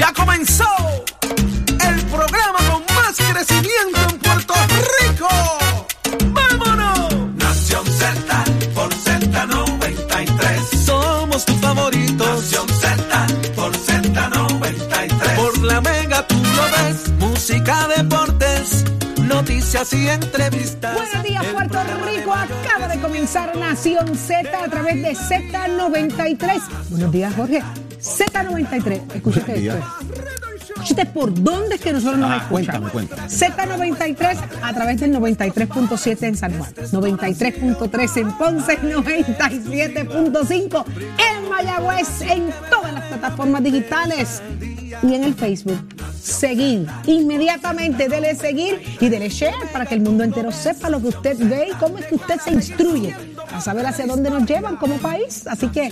Ya comenzó el programa con más crecimiento en Puerto Rico. ¡Vámonos! Nación Z por Z93. Somos tus favoritos. Nación Z por Z93. Por la mega tú lo ves. Música, deportes, noticias y entrevistas. Buenos días, El Puerto Rico. Acaba de comenzar Nación Z a través de Z93. Buenos días, Jorge. Z93. Escúchate esto. Escúchate por dónde es que nosotros nos Ah, escuchamos. cuéntame, cuéntame. Z93 a través del 93.7 en San Juan, 93.3 en Ponce, 97.5 en Mayagüez, en todas las plataformas digitales y en el Facebook. Seguir inmediatamente, dele seguir y dele share para que el mundo entero sepa lo que usted ve y cómo es que usted se instruye a saber hacia dónde nos llevan como país. Así que,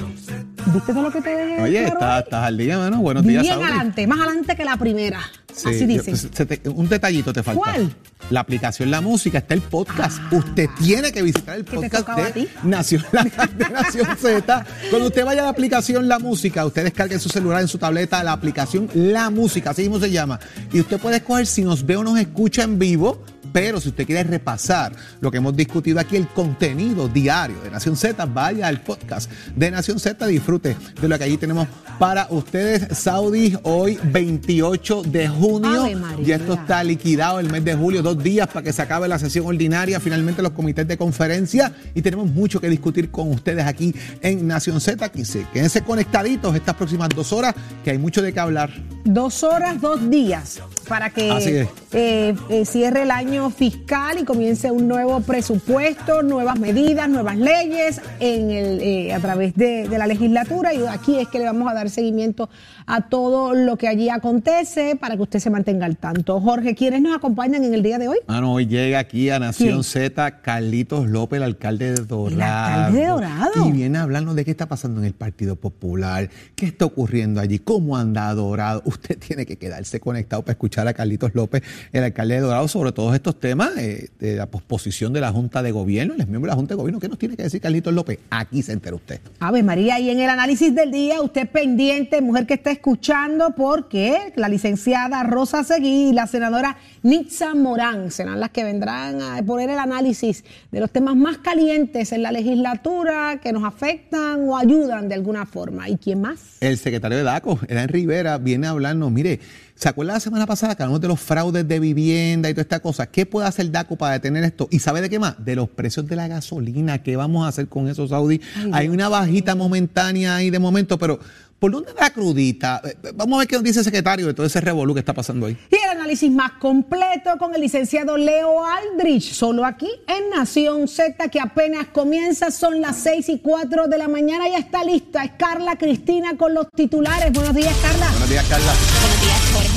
¿viste todo lo que te? Oye, estás, al día, mano. Buenos días, Bien Saudi. adelante, más adelante que la primera. Sí, Así yo- dicen. te- un detallito te falta. ¿Cuál? La aplicación La Música, está el podcast. Usted tiene que visitar el ¿Qué te podcast de? Nación, de Nación Z. Cuando usted vaya a la aplicación La Música, usted descargue en su celular, en su tableta, la aplicación La Música, así mismo se llama. Y usted puede escoger si nos ve o nos escucha en vivo. Pero si usted quiere repasar lo que hemos discutido aquí, el contenido diario de Nación Z, vaya al podcast de Nación Z, disfrute de lo que allí tenemos para ustedes. Saudi, hoy 28 de junio. Ya esto está liquidado el mes de julio, dos días para que se acabe la sesión ordinaria, finalmente los comités de conferencia y tenemos mucho que discutir con ustedes aquí en Nación Z. Quédense, quédense conectaditos estas próximas dos horas, que hay mucho de qué hablar. Dos horas, dos días para que eh, eh, cierre el año fiscal y comience un nuevo presupuesto, nuevas medidas, nuevas leyes en el, eh, a través de, de la legislatura. Y aquí es que le vamos a dar seguimiento a todo lo que allí acontece para que usted se mantenga al tanto. Jorge, ¿quiénes nos acompañan en el día de hoy? Mano, hoy llega aquí a Nación ¿Quién? Z Carlitos López, el alcalde de Dorado. El alcalde de Dorado. Y viene a hablarnos de qué está pasando en el Partido Popular, qué está ocurriendo allí, cómo anda Dorado. Usted tiene que quedarse conectado para escuchar a Carlitos López, el alcalde de Dorado, sobre todos estos temas eh, de la posposición de la Junta de Gobierno. Es miembro de la Junta de Gobierno. ¿Qué nos tiene que decir Carlitos López? Aquí se entera usted. Ave María, y en el análisis del día, usted pendiente, mujer que está escuchando, porque la licenciada Rosa Seguí y la senadora Nitza Morán serán las que vendrán a poner el análisis de los temas más calientes en la legislatura que nos afectan o ayudan de alguna forma. ¿Y quién más? El secretario de DACO, Edan Rivera, viene a hablarnos. Mire, ¿se acuerda la semana pasada que hablamos de los fraudes de vivienda y toda esta cosa? ¿Qué puede hacer DACO para detener esto? ¿Y sabe de qué más? De los precios de la gasolina. ¿Qué vamos a hacer con eso, Saudi? Hay una bajita momentánea ahí de momento, pero ¿por dónde va la crudita? Eh, Vamos a ver qué nos dice el secretario de todo ese revolú que está pasando ahí. Y el análisis más completo con el licenciado Leo Aldrich, solo aquí en Nación Z, que apenas comienza, son las 6 y 4 de la mañana, ya está lista. Es Carla Cristina con los titulares. Buenos días, Carla. Buenos días, Carla.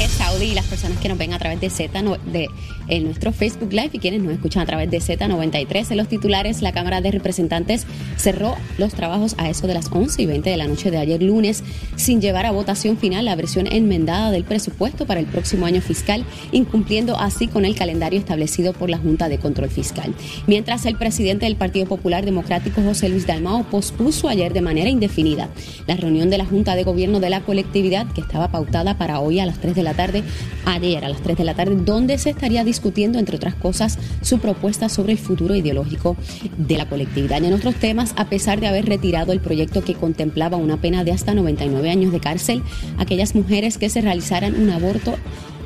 Saudi y las personas que nos ven a través de Z, de en nuestro Facebook Live y quienes nos escuchan a través de Z93. En los titulares, la Cámara de Representantes cerró los trabajos a eso de las 11 y 20 de la noche de ayer lunes, sin llevar a votación final la versión enmendada del presupuesto para el próximo año fiscal, incumpliendo así con el calendario establecido por la Junta de Control Fiscal. Mientras el presidente del Partido Popular Democrático, José Luis Dalmao, pospuso ayer de manera indefinida la reunión de la Junta de Gobierno de la colectividad que estaba pautada para hoy a las 3 de la tarde, ayer a las 3 de la tarde, donde se estaría discutiendo, entre otras cosas, su propuesta sobre el futuro ideológico de la colectividad. Y en otros temas, a pesar de haber retirado el proyecto que contemplaba una pena de hasta 90 99 años de cárcel aquellas mujeres que se realizaran un aborto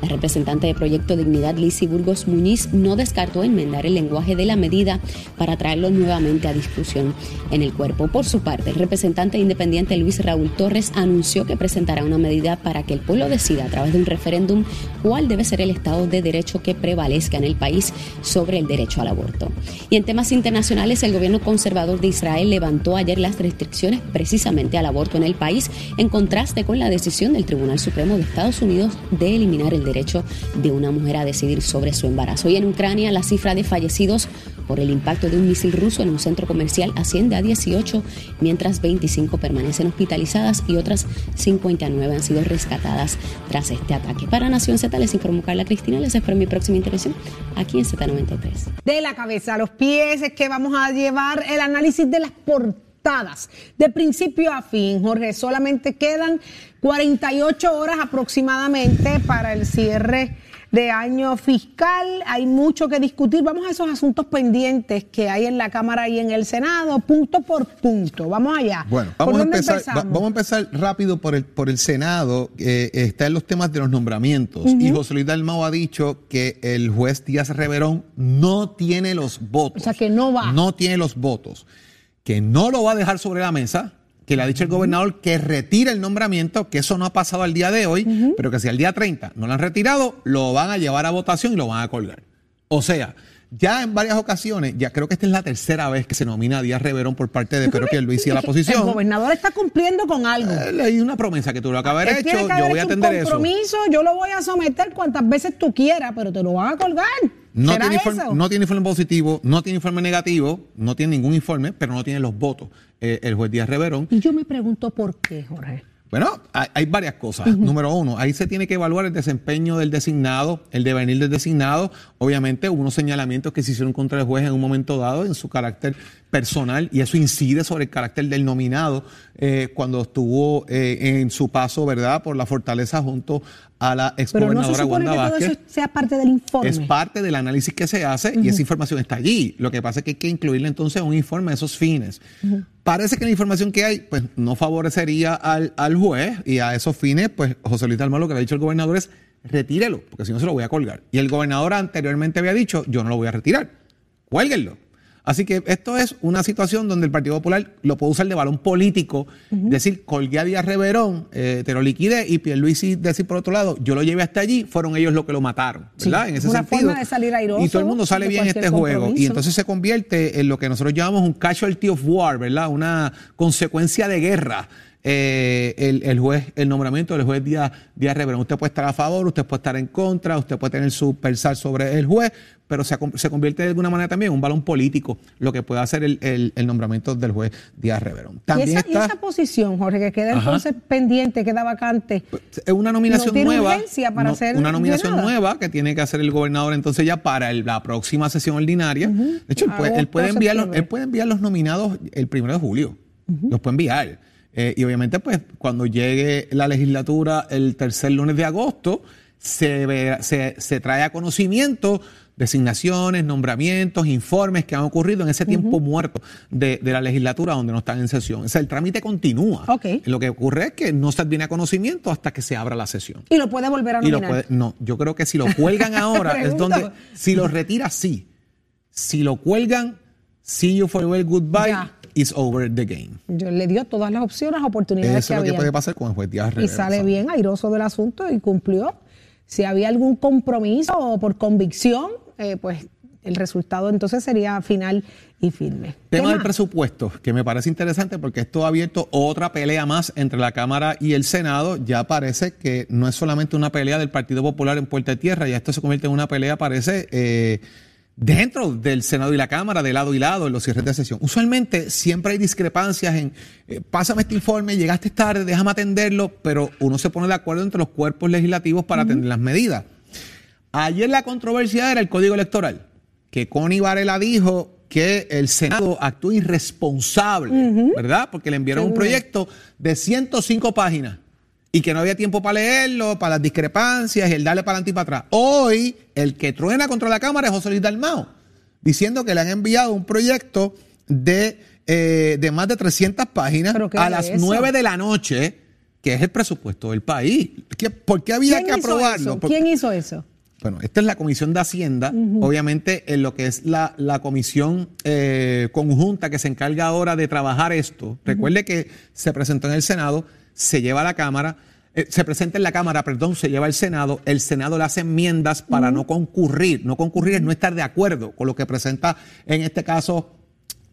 la representante de Proyecto Dignidad, Lizzie Burgos Muñiz, no descartó enmendar el lenguaje de la medida para traerlo nuevamente a discusión en el cuerpo. Por su parte, el representante independiente Luis Raúl Torres anunció que presentará una medida para que el pueblo decida a través de un referéndum cuál debe ser el Estado de Derecho que prevalezca en el país sobre el derecho al aborto. Y en temas internacionales, el gobierno conservador de Israel levantó ayer las restricciones precisamente al aborto en el país, en contraste con la decisión del Tribunal Supremo de Estados Unidos de eliminar el derecho de una mujer a decidir sobre su embarazo. Y en Ucrania la cifra de fallecidos por el impacto de un misil ruso en un centro comercial asciende a 18, mientras 25 permanecen hospitalizadas y otras 59 han sido rescatadas tras este ataque. Para Nación Z les informó Carla Cristina, les espero mi próxima intervención aquí en Z93. De la cabeza a los pies es que vamos a llevar el análisis de las portadas de principio a fin. Jorge, solamente quedan 48 horas aproximadamente para el cierre de año fiscal. Hay mucho que discutir. Vamos a esos asuntos pendientes que hay en la Cámara y en el Senado, punto por punto. Vamos allá. Bueno, ¿Por vamos a, empezar, va- vamos a empezar rápido por el, por el Senado. Eh, está en los temas de los nombramientos. Y José Luis Dalmau ha dicho que el juez Díaz Reverón no tiene los votos. O sea, que no va. No tiene los votos. Que no lo va a dejar sobre la mesa. Que le ha dicho el gobernador que retire el nombramiento, que eso no ha pasado al día de hoy, pero que si al día 30 no lo han retirado, lo van a llevar a votación y lo van a colgar. O sea, ya en varias ocasiones, ya creo que esta es la tercera vez que se nomina a Díaz Reverón por parte de Pedro Pierluisi a la El posición. gobernador está cumpliendo con algo. Eh, Hay una promesa que tú lo acabas de haber hecho, yo voy a atender eso. compromiso, yo lo voy a someter cuantas veces tú quieras, pero te lo van a colgar. No ¿Será tiene, informe, no tiene informe positivo, no tiene informe negativo, no tiene ningún informe, pero no tiene los votos. Eh, el juez Díaz Reverón. Y yo me pregunto por qué, Jorge. Bueno, hay, hay varias cosas. Número uno, ahí se tiene que evaluar el desempeño del designado, el devenir del designado. Obviamente, hubo unos señalamientos que se hicieron contra el juez en un momento dado en su carácter personal y eso incide sobre el carácter del nominado eh, cuando estuvo eh, en su paso, ¿verdad?, por la fortaleza junto a la Pero no se exgobernadora Wanda que todo eso sea parte del informe. Es parte del análisis que se hace y esa información está allí. Lo que pasa es que hay que incluirle entonces un informe de esos fines. Parece que la información que hay pues no favorecería al, al juez y a esos fines, pues José Luis Dalmau lo que le ha dicho el gobernador es retírelo, porque si no se lo voy a colgar. Y el gobernador anteriormente había dicho, yo no lo voy a retirar, cuélguenlo. Así que esto es una situación donde el Partido Popular lo puede usar de balón político, decir, colgué a Díaz Reverón, eh, te lo liquidé, y Pierluisi decir por otro lado, yo lo llevé hasta allí, fueron ellos los que lo mataron, Sí, ¿verdad? en es ese una sentido. forma de salir airoso y todo el mundo sale bien en este cualquier juego. Y compromiso. entonces se convierte en lo que nosotros llamamos un casualty of war, ¿verdad? Una consecuencia de guerra. Eh, el, el juez, el nombramiento del juez Díaz, Díaz Reverón. Usted puede estar a favor, usted puede estar en contra, usted puede tener su pensar sobre el juez, pero se, se convierte de alguna manera también en un balón político lo que puede hacer el, el- el nombramiento del juez Díaz Reverón. y, También esa, y está esa posición, Jorge, que queda Ajá. entonces pendiente, queda vacante. es una nominación No tiene nueva. para ser una nominación nueva que tiene que hacer el gobernador entonces ya para el- la próxima sesión ordinaria. De hecho, él puede, él puede enviar los, él puede enviar los nominados el primero de julio. Los puede enviar. Eh, y obviamente, pues, cuando llegue la legislatura el tercer lunes de agosto, se, se, se trae a conocimiento designaciones, nombramientos, informes que han ocurrido en ese tiempo muerto de, de la legislatura donde no están en sesión. O sea, el trámite continúa. Lo que ocurre es que no se viene a conocimiento hasta que se abra la sesión. Y lo puede volver a Y lo nominar. puede- no, yo creo que si lo cuelgan ahora es donde, si lo retira, sí. Si lo cuelgan, see you farewell, goodbye, Ya. It's over the game. Yo le dio todas las opciones, oportunidades Eso que es lo que puede pasar con el juez Díaz y sale bien airoso del asunto y cumplió. Si había algún compromiso o por convicción, eh, pues el resultado entonces sería final y firme. ¿Qué Tema del presupuesto, que me parece interesante porque esto ha abierto otra pelea más entre la Cámara y el Senado. Ya parece que no es solamente una pelea del Partido Popular en Puerta de Tierra, ya esto se convierte en una pelea, parece, eh, dentro del Senado y la Cámara, de lado y lado, en los cierres de sesión. Usualmente siempre hay discrepancias en, eh, pásame este informe, llegaste tarde, déjame atenderlo, pero uno se pone de acuerdo entre los cuerpos legislativos para atender las medidas. Ayer la controversia era el código electoral, que Connie Varela dijo que el Senado actuó irresponsable, ¿verdad? Porque le enviaron un proyecto de 105 páginas y que no había tiempo para leerlo, para las discrepancias y el darle para adelante y para atrás. Hoy, el que truena contra la Cámara es José Luis Dalmao, diciendo que le han enviado un proyecto de, eh, de más de 300 páginas ¿Pero qué a las eso? 9 de la noche que es el presupuesto del país. ¿Qué- ¿Por qué había ¿Quién que aprobarlo? Porque- ¿Quién hizo eso? bueno, esta es la Comisión de Hacienda, obviamente en lo que es la, la comisión eh, conjunta que se encarga ahora de trabajar esto. Recuerde que se presentó en el Senado, se lleva a la Cámara, eh, se presenta en la Cámara, perdón, se lleva al Senado, el Senado le hace enmiendas para no concurrir. No concurrir es no estar de acuerdo con lo que presenta, en este caso,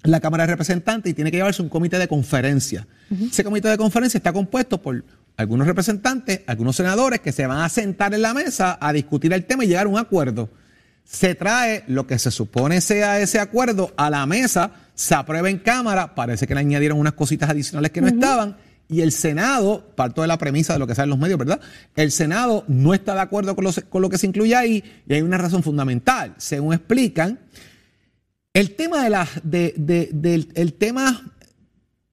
la Cámara de Representantes y tiene que llevarse un comité de conferencia. Ese comité de conferencia está compuesto por algunos representantes, algunos senadores que se van a sentar en la mesa a discutir el tema y llegar a un acuerdo. Se trae lo que se supone sea ese acuerdo a la mesa, se aprueba en Cámara, parece que le añadieron unas cositas adicionales que no estaban. Y el Senado, parto de la premisa de lo que salen los medios, ¿verdad? El Senado no está de acuerdo con, los- con lo que se incluye ahí y hay una razón fundamental. Según explican, el tema de las de, de- el tema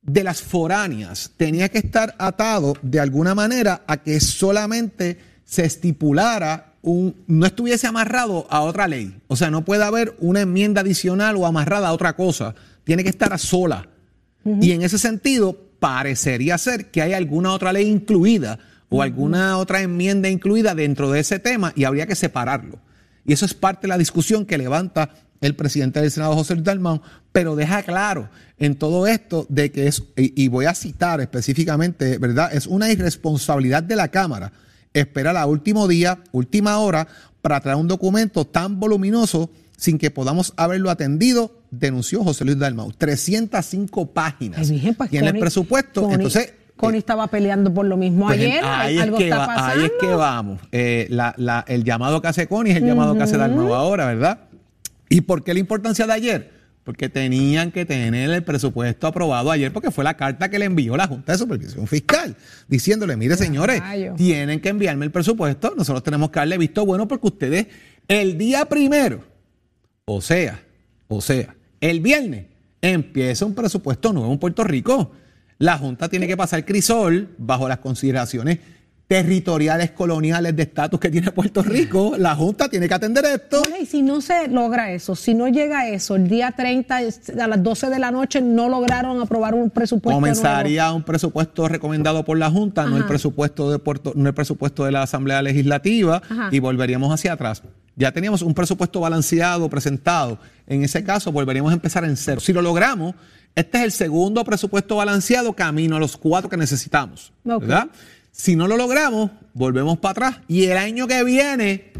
de las foráneas tenía que estar atado de alguna manera a que solamente se estipulara un no estuviese amarrado a otra ley. O sea, no puede haber una enmienda adicional o amarrada a otra cosa. Tiene que estar a sola. Y en ese sentido, parecería ser que hay alguna otra ley incluida o alguna otra enmienda incluida dentro de ese tema y habría que separarlo. Y eso es parte de la discusión que levanta el presidente del Senado, José Luis Dalmau, pero deja claro en todo esto de que es, y, y voy a citar específicamente, ¿verdad? Es una irresponsabilidad de la Cámara esperar a último día, última hora, para traer un documento tan voluminoso sin que podamos haberlo atendido, denunció José Luis Dalmau. 305 páginas Ay, pues, tiene el Connie- presupuesto. Connie- Entonces, Connie eh, estaba peleando por lo mismo pues, ayer. ahí, es que está va- pasando. ahí es que vamos. Eh, la- la- el llamado que hace Connie es el llamado que hace Dalmau ahora, ¿verdad? ¿Y por qué la importancia de ayer? Porque tenían que tener el presupuesto aprobado ayer, porque fue la carta que le envió la Junta de Supervisión Fiscal, diciéndole, mire señores, tienen que enviarme el presupuesto, nosotros tenemos que darle visto bueno porque ustedes el día primero, o sea, o sea, el viernes empieza un presupuesto nuevo en Puerto Rico. La Junta tiene que pasar crisol bajo las consideraciones territoriales coloniales de estatus que tiene Puerto Rico. La Junta tiene que atender esto. Y si no se logra eso, si no llega eso, el día 30 a las 12 de la noche no lograron aprobar un presupuesto Comenzaría un presupuesto recomendado por la Junta, no el presupuesto de Puerto, no el presupuesto de la Asamblea Legislativa, Ajá. y volveríamos hacia atrás. Ya teníamos un presupuesto balanceado, presentado. En ese caso, volveríamos a empezar en cero. Si lo logramos, este es el segundo presupueesto balanceado camino a los cuatro que necesitamos. ¿Verdad? Si no lo logramos, volvemos para atrás. Y el año que viene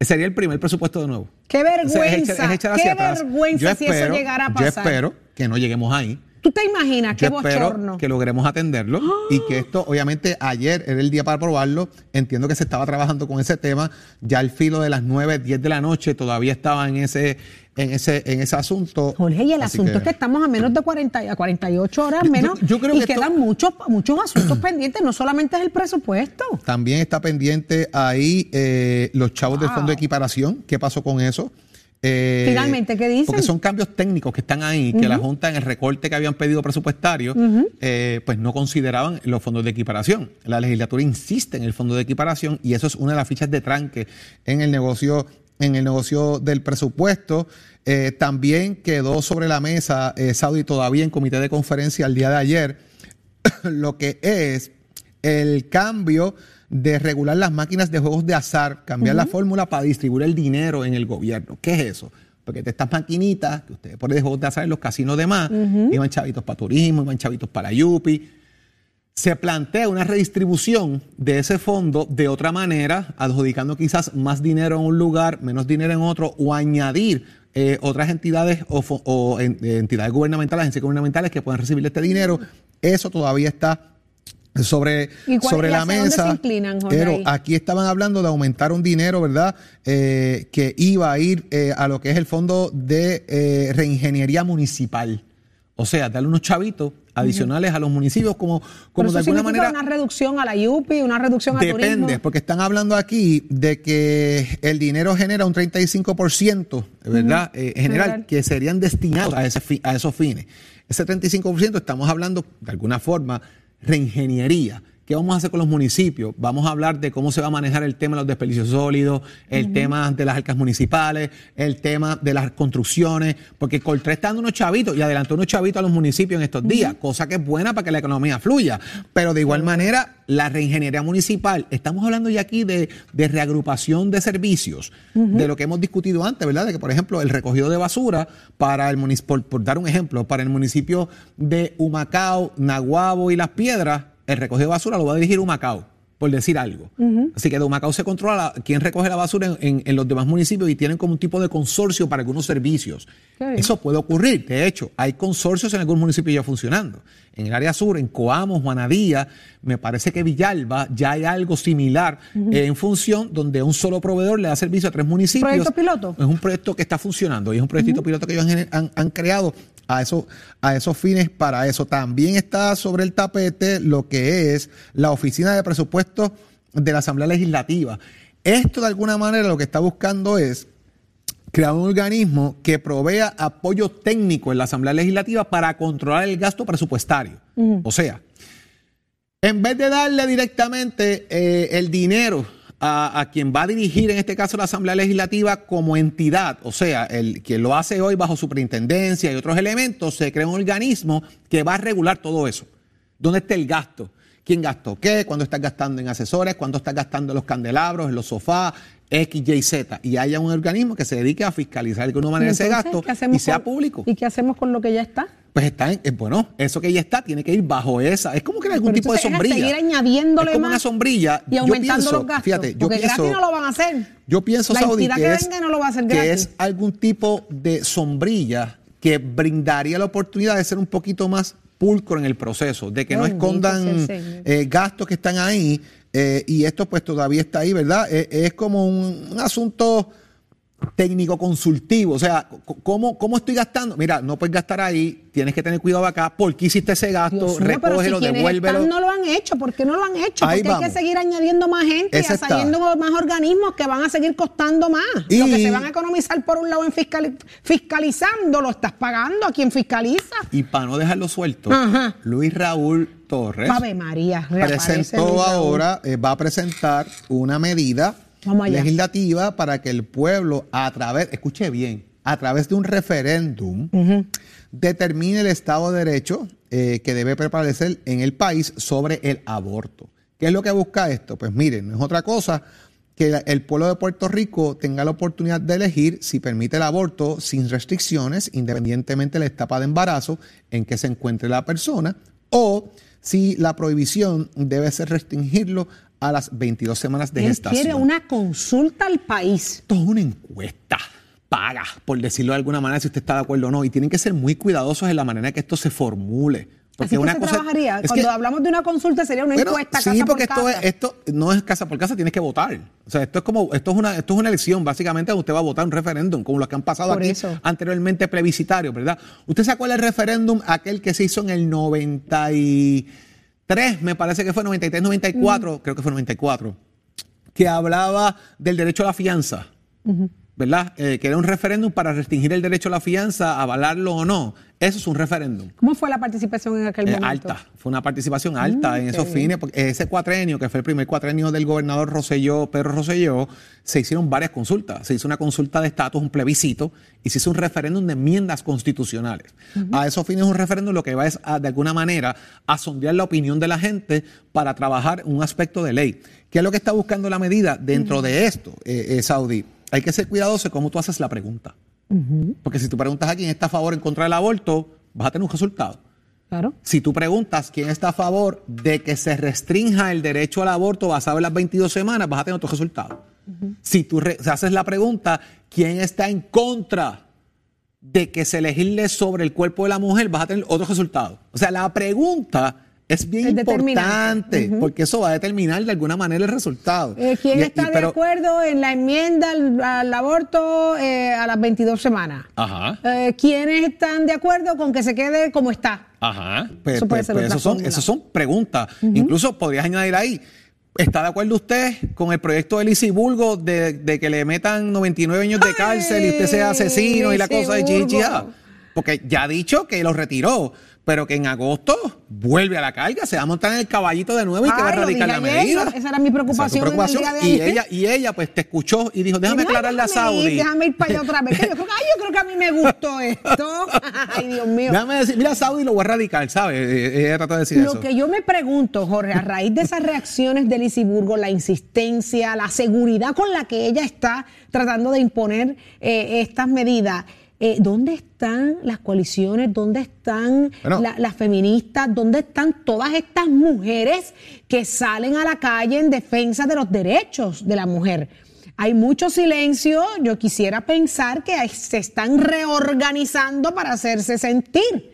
sería el primer presupuesto de nuevo. Qué O sea, es vergüenza, echar- es echar qué atrás. vergüenza Yo si eso espero- llegara a Yo pasar. espero que no lleguemos ahí. ¿Tú te imaginas qué Yo bochorno? que logremos atenderlo y que esto, obviamente, ayer era el día para aprobarlo. Entiendo que se estaba trabajando con ese tema. Ya al filo de las 9, 10 de la noche todavía estaba en ese, en ese, en ese asunto. Jorge, y el Así asunto es que estamos a menos de 40, a 48 horas menos yo- yo creo y que esto- quedan muchos, muchos asuntos pendientes, no solamente es el presupuesto. También está pendiente ahí eh, los chavos del. Fondo de Equiparación. ¿Qué pasó con eso? Eh, Finalmente, ¿qué dicen? Porque son cambios técnicos que están ahí, que la Junta en el recorte que habían pedido presupuestario, eh, pues no consideraban los fondos de equiparación. La legislatura insiste en el fondo de equiparación y eso es una de las fichas de tranque en el negocio, en el negocio del presupuesto. Eh, también quedó sobre la mesa, eh, Saudi, todavía en comité de conferencia el día de ayer, lo que es el cambio de regular las máquinas de juegos de azar, cambiar la fórmula para distribuir el dinero en el gobierno. ¿Qué es eso? Porque de estas maquinitas que ustedes ponen de juegos de azar en los casinos de más, iban chavitos para turismo, iban chavitos para Yupi. Se plantea una redistribución de ese fondo de otra manera, adjudicando quizás más dinero en un lugar, menos dinero en otro, o añadir eh, otras entidades o, fo- o en- entidades gubernamentales, agencias gubernamentales que puedan recibir este dinero. Eso todavía está sobre, ¿Y cuál- sobre y la mesa. se inclinan, Jorge, pero aquí estaban hablando de aumentar un dinero, ¿verdad? Eh, que iba a ir eh, a lo que es el fondo de reingeniería municipal. O sea, darle unos chavitos adicionales a los municipios como, Pero como eso de alguna manera... una reducción a la IUPI, una reducción a Depende, turismo. porque están hablando aquí de que el dinero genera un 35%, ¿verdad? Eh, en general, General. que serían destinados a, ese a esos fines. Ese 35% estamos hablando, de alguna forma, reingeniería, ¿qué vamos a hacer con los municipios? Vamos a hablar de cómo se va a manejar el tema de los desperdicios sólidos, el tema de las arcas municipales, el tema de las construcciones, porque Coltré está dando unos chavitos y adelantó unos chavitos a los municipios en estos días, cosa que es buena para que la economía fluya. Pero de igual manera, la reingeniería municipal, estamos hablando ya aquí de, de reagrupación de servicios, de lo que hemos discutido antes, ¿verdad? De que, por ejemplo, el recogido de basura para el municipio, por, dar un ejemplo, para el municipio de Humacao, Naguabo y Las Piedras, el recogido de basura lo va a dirigir Humacao por decir algo. Así que de Humacao se controla quién recoge la basura en, en- en los demás municipios y tienen como un tipo de consorcio para algunos servicios. Eso puede ocurrir. De hecho, hay consorcios en algunos municipios ya funcionando. En el área sur, en Coamo, Juanadía, me parece que Villalba, ya hay algo similar eh, en función donde un solo proveedor le da servicio a tres municipios. ¿Proyecto piloto? Es un proyecto que está funcionando y es un proyectito piloto que ellos han, han- han creado a, eso, a esos fines para eso. También está sobre el tapete lo que es la Oficina de Presupuestos de la Asamblea Legislativa. Esto de alguna manera lo que está buscando es crear un organismo que provea apoyo técnico en la Asamblea Legislativa para controlar el gasto presupuestario. O sea, en vez de darle directamente eh, el dinero a, a quien va a dirigir, en este caso, la Asamblea Legislativa como entidad, o sea, el quien lo hace hoy bajo superintendencia y otros elementos, se crea un organismo que va a regular todo eso. ¿Dónde está el gasto? ¿Quién gastó qué? ¿Cuándo estás gastando en asesores? ¿Cuándo estás gastando en los candelabros, en los sofás? X, Y, Z. Y haya un organismo que se dedique a fiscalizar de alguna manera ese gasto ¿qué hacemos y sea con- público. ¿Y qué hacemos con lo que ya está? Pues está en, eh, bueno, eso que ya está tiene que ir bajo esa. Es como que algún Pero tipo de entonces es sombrilla. seguir añadiéndole es como más una sombrilla. Y aumentando pienso, los gastos. Fíjate, yo porque pienso, gratis no lo van a hacer. yo pienso, La Saudi, que, que es, no lo va a hacer que es algún tipo de sombrilla que brindaría la oportunidad de ser un poquito más pulcro en el proceso, de que no escondan eh, gastos que están ahí eh, y esto pues todavía está ahí, ¿verdad? Eh, es como un, un asunto técnico consultivo, o sea, ¿cómo, ¿cómo estoy gastando? Mira, no puedes gastar ahí, tienes que tener cuidado acá, ¿por qué hiciste ese gasto? Dios si Recógelo, quienes devuélvelo. no lo han hecho, ¿por qué no lo han hecho? Ahí Porque hay que seguir añadiendo más gente Ese y está. añadiendo más organismos que van a seguir costando más. Y- Lo que se van a economizar por un lado en fiscali- fiscalizando, lo estás pagando a quien fiscaliza. Y para no dejarlo suelto, Ajá. Luis Raúl Torres Ave María, presentó Luis Raúl. ahora, eh, va a presentar una medida. Legislativa para que el pueblo, a través, escuche bien, a través de un referéndum, determine el Estado de Derecho eh, que debe prevalecer en el país sobre el aborto. ¿Qué es lo que busca esto? Pues miren, no es otra cosa que el pueblo de Puerto Rico tenga la oportunidad de elegir si permite el aborto sin restricciones, independientemente de la etapa de embarazo en que se encuentre la persona, o si la prohibición debe ser restringirlo a las 22 semanas de Él gestación. quiere una consulta al país. Esto es una encuesta paga, por decirlo de alguna manera, si usted está de acuerdo o no. Y tienen que ser muy cuidadosos en la manera en que esto se formule. Así que una se cosa- trabajaría. es Cuando que- hablamos de una consulta sería una bueno, encuesta sí, casa porque por esto, casa. es, esto no es casa por casa, tienes que votar. O sea, esto es como, esto es una, esto es una elección, básicamente usted va a votar un referéndum, como los que han pasado Por aquí eso. anteriormente plebiscitarios, ¿verdad? ¿Usted se acuerda del referéndum aquel que se hizo en el 93, me parece que fue 93, 94, creo que fue 94, que hablaba del derecho a la fianza? ¿Verdad? Eh, que era un referéndum para restringir el derecho a la fianza, avalarlo o no. Eso es un referéndum. ¿Cómo fue la participación en aquel Eh, momento? alta, fue una participación alta en qué esos bien. fines, porque ese cuatrenio, que fue el primer cuatrenio del gobernador Rosselló, Pedro Rosselló, se hicieron varias consultas. Se hizo una consulta de estatus, un plebiscito, y se hizo un referéndum de enmiendas constitucionales. A esos fines un referéndum lo que va es, a, de alguna manera, a sondear la opinión de la gente para trabajar un aspecto de ley. ¿Qué es lo que está buscando la medida dentro de esto, eh, eh, Saudi? Hay que ser cuidadoso de cómo tú haces la pregunta. Porque si tú preguntas a quién está a favor o en contra del aborto, vas a tener un resultado. Claro. Si tú preguntas quién está a favor de que se restrinja el derecho al aborto basado en las 22 semanas, vas a tener otro resultado. Si tú haces la pregunta quién está en contra de que se legisle sobre el cuerpo de la mujer, vas a tener otro resultado. O sea, la pregunta es bien Es importante porque eso va a determinar de alguna manera el resultado. Eh, ¿Quién Y- y- está de pero- acuerdo en la enmienda al, al aborto eh, a las 22 semanas? Ajá. Eh, ¿Quiénes están de acuerdo con que se quede como está? Ajá. Pues, Eso puede pues- ser pues esos son, esos son preguntas. Incluso podrías añadir ahí. ¿Está de acuerdo usted con el proyecto de Lizzie Bulgo de, de que le metan 99 años de Ay, cárcel y usted sea asecino y la cosa de Burgo. chichiá? porque ya ha dicho que lo retiró, pero que en agosto vuelve a la carga, se va a montar en el caballito de nuevo y que va a Ay, lo erradicar dije la medida. esa- esa era mi preocupación Esa preocupación. en el día de Y ella, y ella pues te escuchó y dijo, déjame Y no, aclararle a déjame ir, Saudi. Déjame ir para allá otra vez. que yo, creo que, ay, yo creo que a mí me gustó esto. Ay, Dios mío. Déjame decir, mira Saudi lo voy a erradicar, ¿sabes? Eh, Ella trata de decir Lo eso. que yo me pregunto, Jorge, a raíz de esas reacciones de Lizy Burgo, la insistencia, la seguridad con la que ella está tratando de imponer eh, estas medidas, eh, ¿dónde están las coaliciones? ¿Dónde están Bueno. la- las feministas? ¿Dónde están todas estas mujeres que salen a la calle en defensa de los derechos de la mujer? Hay mucho silencio. Yo quisiera pensar que se están reorganizando para hacerse sentir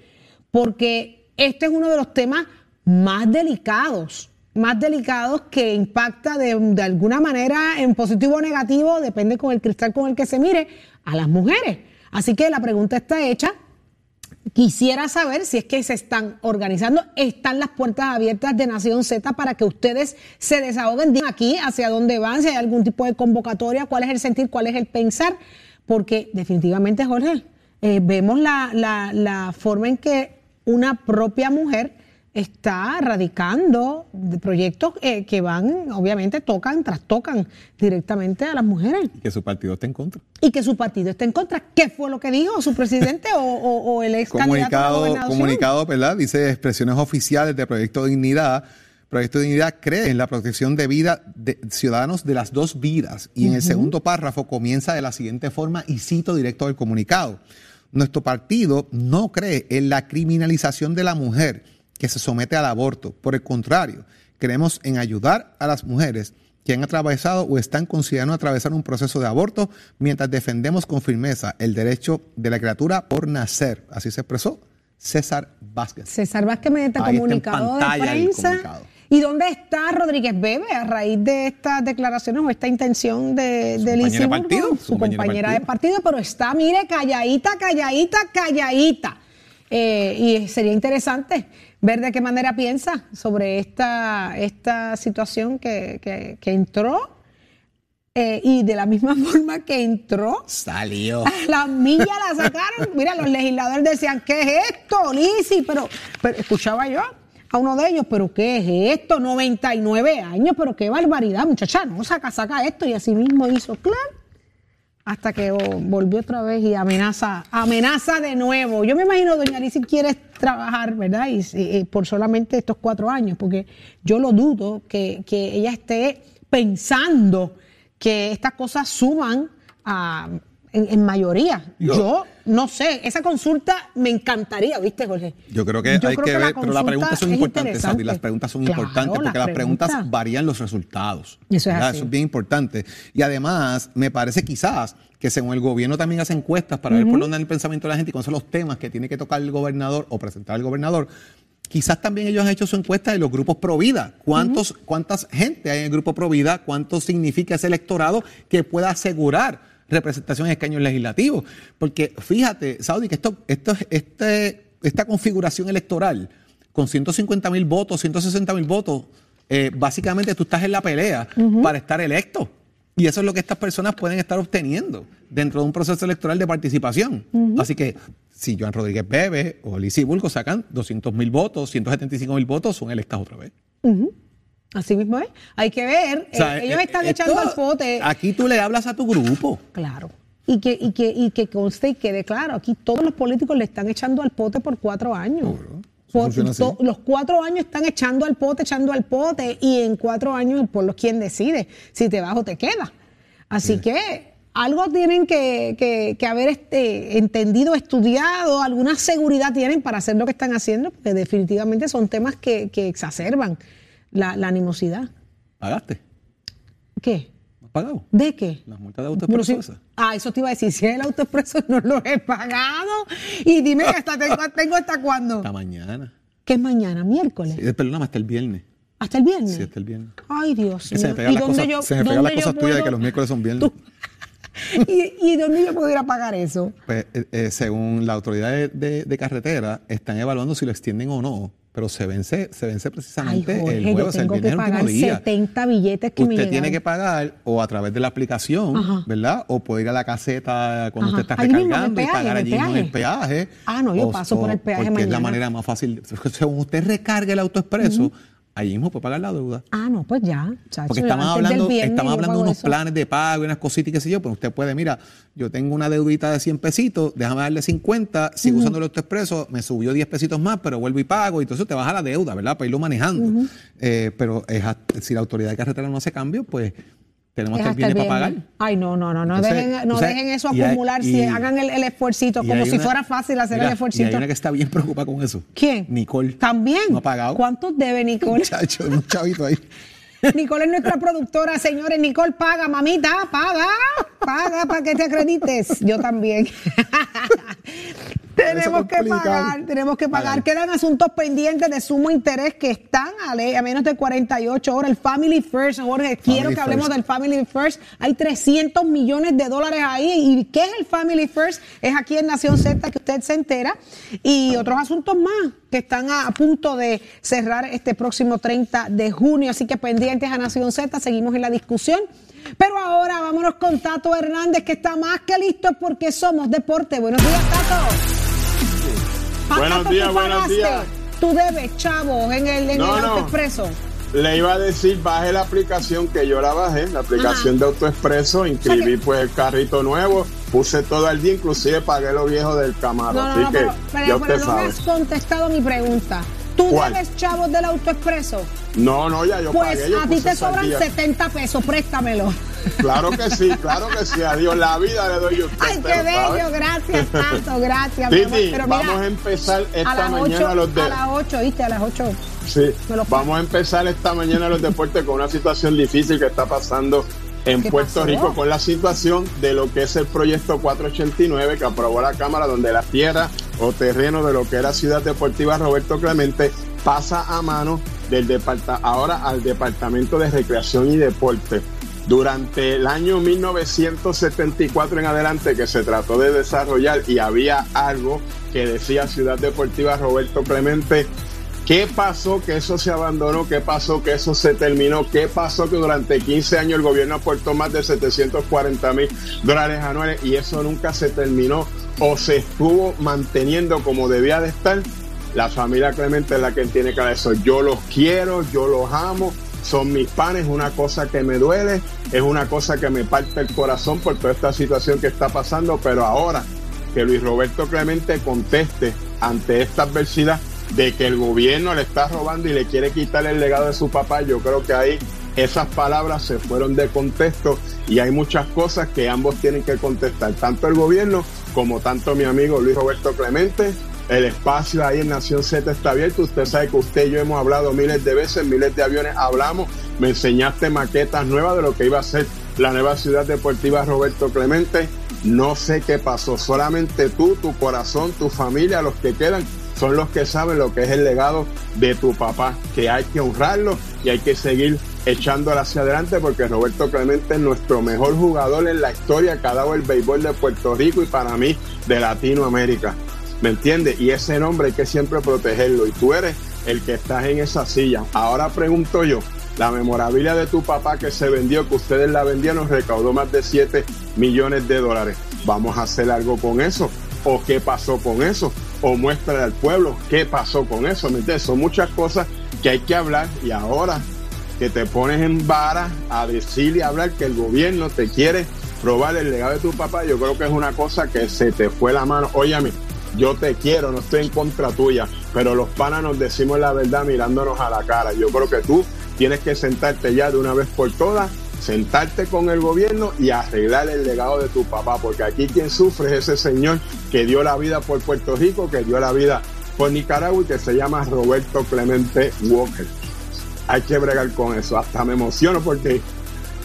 porque este es uno de los temas más delicados, más delicados que impacta de, de alguna manera en positivo o negativo, depende con el cristal con el que se mire, a las mujeres. Así que la pregunta está hecha. Quisiera saber si es que se están organizando, están las puertas abiertas de Nación Z para que ustedes se desahoguen digan aquí hacia dónde van, si hay algún tipo de convocatoria, cuál es el sentir, cuál es el pensar, porque definitivamente, Jorge, eh, vemos la, la- la forma en que una propia mujer está radicando proyectos eh, que van, obviamente, tocan, trastocan directamente a las mujeres Que su partido esté en contra. y que su partido está en contra. ¿Qué fue lo que dijo su presidente o, o- o el ex candidato a la comunicado, gobernación? comunicado, ¿verdad? Dice expresiones oficiales de Proyecto Dignidad. Proyecto Dignidad cree en la protección de vida de ciudadanos de las dos vidas. Y en el segundo párrafo comienza de la siguiente forma y cito directo del comunicado. Nuestro partido no cree en la criminalización de la mujer que se somete al aborto. Por el contrario, creemos en ayudar a las mujeres que han atravesado o están considerando atravesar un proceso de aborto mientras defendemos con firmeza el derecho de la criatura por nacer. Así se expresó César Vázquez. César Vázquez en comunicado de prensa. comunicado. ¿Y dónde está Rodríguez Bebe a raíz de estas declaraciones o esta intención de, Su de compañera de partido, Su, su compañera de compañera de partido. partido, pero está, mire, calladita, calladita, calladita. Eh, y sería interesante ver de qué manera piensa sobre esta, esta situación que, que- que entró eh, y de la misma forma que entró, Salió. las millas la sacaron. Mira, los legisladores decían, ¿qué es esto, Lisi? Pero, pero escuchaba yo a uno de ellos, ¿pero qué es esto? 99 años, pero qué barbaridad, muchacha, no, saca, saca esto. Y así mismo hizo, claro. Hasta que volvió otra vez y amenaza, amenaza de nuevo. Yo me imagino, doña Lisi quiere trabajar, ¿verdad? Y- y por solamente estos cuatro años, porque yo lo dudo que, que ella esté pensando que estas cosas suman a- en, en mayoría. Yo- Yo no sé, esa consulta me encantaría, ¿viste, Jorge? Yo creo que Yo hay creo que que la ver, pero las preguntas son es importantes, Sandy, las preguntas son Claro, importantes porque las preguntas preguntas. varían los resultados. Eso es así. Eso es bien importante. Y además, me parece quizás que según el gobierno también hace encuestas para ver por dónde anda el pensamiento de la gente y cuáles son los temas que tiene que tocar el gobernador o presentar el gobernador. Quizás también ellos han hecho su encuesta de los grupos pro vida. ¿Cuántos, ¿Cuántas gente hay en el grupo pro vida? ¿Cuánto significa ese electorado que pueda asegurar representación en escaños legislativos? Porque fíjate, Saudi, que esto, esto, este, esta configuración electoral con 150 mil votos, 160 mil votos, eh, básicamente tú estás en la pelea para estar electo. Y eso es lo que estas personas pueden estar obteniendo dentro de un proceso electoral de participación. Así que si Joan Rodríguez Bebe o Lizy Bulgo sacan 200 mil votos, 175 mil votos, son electas otra vez. Así mismo es. Hay que ver. O sea, eh, ellos eh, están esto- echando al pote. Aquí tú le hablas a tu grupo. Claro. Y que, y, que, y que conste y quede claro, aquí todos los políticos le están echando al pote por cuatro años. Por- to- los cuatro años están echando al pote, echando al pote, y en cuatro años el pueblo es quien decide si te vas o te quedas. Así que algo tienen que, que- que haber este, entendido, estudiado, alguna seguridad tienen para hacer lo que están haciendo, porque definitivamente son temas que, que exacerban la, la animosidad. ¿Pagaste? ¿Qué? ¿No has pagado? ¿De qué? Las multas de autoexpreso sí- esas. Ah, eso te iba a decir, si es el autoexpreso no lo he pagado. Y dime que hasta tengo, tengo hasta cuándo. Hasta mañana. ¿Qué es mañana? ¿Miércoles? Eh, Perdóname, hasta el viernes. ¿Hasta el viernes? Sí, hasta el viernes. Ay, Dios Que se me mío. pegan ¿Y las dónde cosas, yo- se me pegan las cosas tuyas de puedo- que los miércoles son viernes. ¿Y, ¿Y dónde yo pudiera pagar eso? Pues, eh, eh, según la autoridad de, de- de carretera, están evaluando si lo extienden o no. Pero se vence, se vence Ay, precisamente Jorge, el yo jueves, el tengo que viernes último pagar día. 70 billetes que me Usted llegaron. tiene que pagar o a través de la aplicación, Ajá. ¿verdad? O puede ir a la caseta cuando Ajá. usted está el recargando y peaje, pagar en el allí mismo el peaje. Ah, no, yo O- paso por el peaje Porque es la mañana. manera más fácil. Según usted recargue el autoexpreso, allí mismo puede pagar la deuda. Ah, no, pues ya. chacho, Porque estamos hablando, estamos hablando de unos eso. planes de pago y unas cositas y qué sé yo, pero usted puede, mira, yo tengo una deudita de 100 pesitos, déjame darle 50, sigo usando el autoexpreso, me subió 10 pesitos más, pero vuelvo y pago, y entonces te baja la deuda, ¿verdad? Para irlo manejando. Eh, pero es si la autoridad de carretera no hace cambio, pues tenemos hasta el viernes para pagar. Ay, no, no, no, no Entonces, dejen, no dejen eso hay- acumular, si hagan el, el esfuercito, como si una- fuera fácil hacer mira, el Y hay esfuercito. una que está bien preocupada con eso. ¿Quién? Nicole. ¿También? No ha pagado. ¿Cuántos debe Nicole? Muchacho, un chavito ahí. Nicole es nuestra productora, señores. Nicole, paga, mamita, paga, paga para que te acredites. Yo también. tenemos que pagar, tenemos que pagar. Quedan asuntos pendientes de sumo interés que están a, menos de 48 horas. El Family First, Jorge, quiero que hablemos First. del Family First. Hay 300 millones de dólares ahí. ¿Y qué es el Family First? Es aquí en Nación Z que usted se entera. Y otros asuntos más que están a, a punto de cerrar este próximo 30 de junio. Así que pendientes a Nación Z, seguimos en la discusión. Pero ahora vámonos con Tato Hernández, que está más que listo porque somos deporte. Buenos días, Tato. Buenos días, ¿tú buenos días. Tu debes, chavo, en el, en No, el no. autoexpreso. Le iba a decir, baje la aplicación que yo la bajé, la aplicación de AutoExpreso, inscribí O sea que- pues el carrito nuevo, puse todo al día, inclusive pagué lo viejo del Camaro, No, no, así no, que pero, pero- ya pero usted no me has contestado mi pregunta. ¿Tú ¿Cuál? debes chavos del autoexpreso? No, no, ya yo Pues pagué, yo a ti te sobran día. 70 pesos, préstamelo. Claro que sí, claro que sí, adiós, la vida le doy usted. Ay, qué bello, gracias, Tato, gracias. mi amor. Titi, Pero mira, vamos a empezar esta a las mañana 8, los de... a las 8, ¿viste? A las 8. Sí, vamos a empezar esta mañana los deportes con una situación difícil que está pasando en ¿Qué Puerto pasó? Rico con la situación de lo que es el proyecto 489 que aprobó la Cámara donde la tierra o terreno de lo que era Ciudad Deportiva Roberto Clemente pasa a mano del departa ahora al Departamento de Recreación y Deporte. Durante el año 1974 en adelante que se trató de desarrollar y había algo que decía Ciudad Deportiva Roberto Clemente ¿Qué pasó que eso se abandonó? ¿Qué pasó que eso se terminó? ¿Qué pasó que durante 15 años el gobierno aportó más de 740 mil dólares anuales y eso nunca se terminó o se estuvo manteniendo como debía de estar? La familia Clemente es la que tiene que dar eso. Yo los quiero, yo los amo, son mis panes, es una cosa que me duele, es una cosa que me parte el corazón por toda esta situación que está pasando, pero ahora que Luis Roberto Clemente conteste ante esta adversidad de que el gobierno le está robando y le quiere quitar el legado de su papá, yo creo que ahí esas palabras se fueron de contexto y hay muchas cosas que ambos tienen que contestar, tanto el gobierno como tanto mi amigo Luis Roberto Clemente. El espacio ahí en Nación Z está abierto. Usted sabe que usted y yo hemos hablado miles de veces, miles de aviones hablamos. Me enseñaste maquetas nuevas de lo que iba a ser la nueva ciudad deportiva Roberto Clemente. No sé qué pasó. Solamente tú, tu corazón, tu familia, los que quedan, son los que saben lo que es el legado de tu papá, que hay que honrarlo y hay que seguir echándolo hacia adelante porque Roberto Clemente es nuestro mejor jugador en la historia que ha dado el béisbol de Puerto Rico y para mí de Latinoamérica. ¿Me entiendes? Y ese nombre hay que siempre protegerlo y tú eres el que estás en esa silla. Ahora pregunto yo, la memorabilia de tu papá que se vendió, que ustedes la vendieron, recaudó más de 7 millones de dólares. ¿Vamos a hacer algo con eso? ¿O qué pasó con eso? ¿O muéstrale al pueblo qué pasó con eso? ¿Me? Son muchas cosas que hay que hablar y ahora que te pones en vara a decirle y hablar que el gobierno te quiere robar el legado de tu papá, yo creo que es una cosa que se te fue la mano. Óyame, yo te quiero, no estoy en contra tuya, pero los panas nos decimos la verdad mirándonos a la cara. Yo creo que tú tienes que sentarte ya de una vez por todas, sentarte con el gobierno y arreglar el legado de tu papá, porque aquí quien sufre es ese señor que dio la vida por Puerto Rico, que dio la vida por Nicaragua y que se llama Roberto Clemente Walker. Hay que bregar con eso, hasta me emociono porque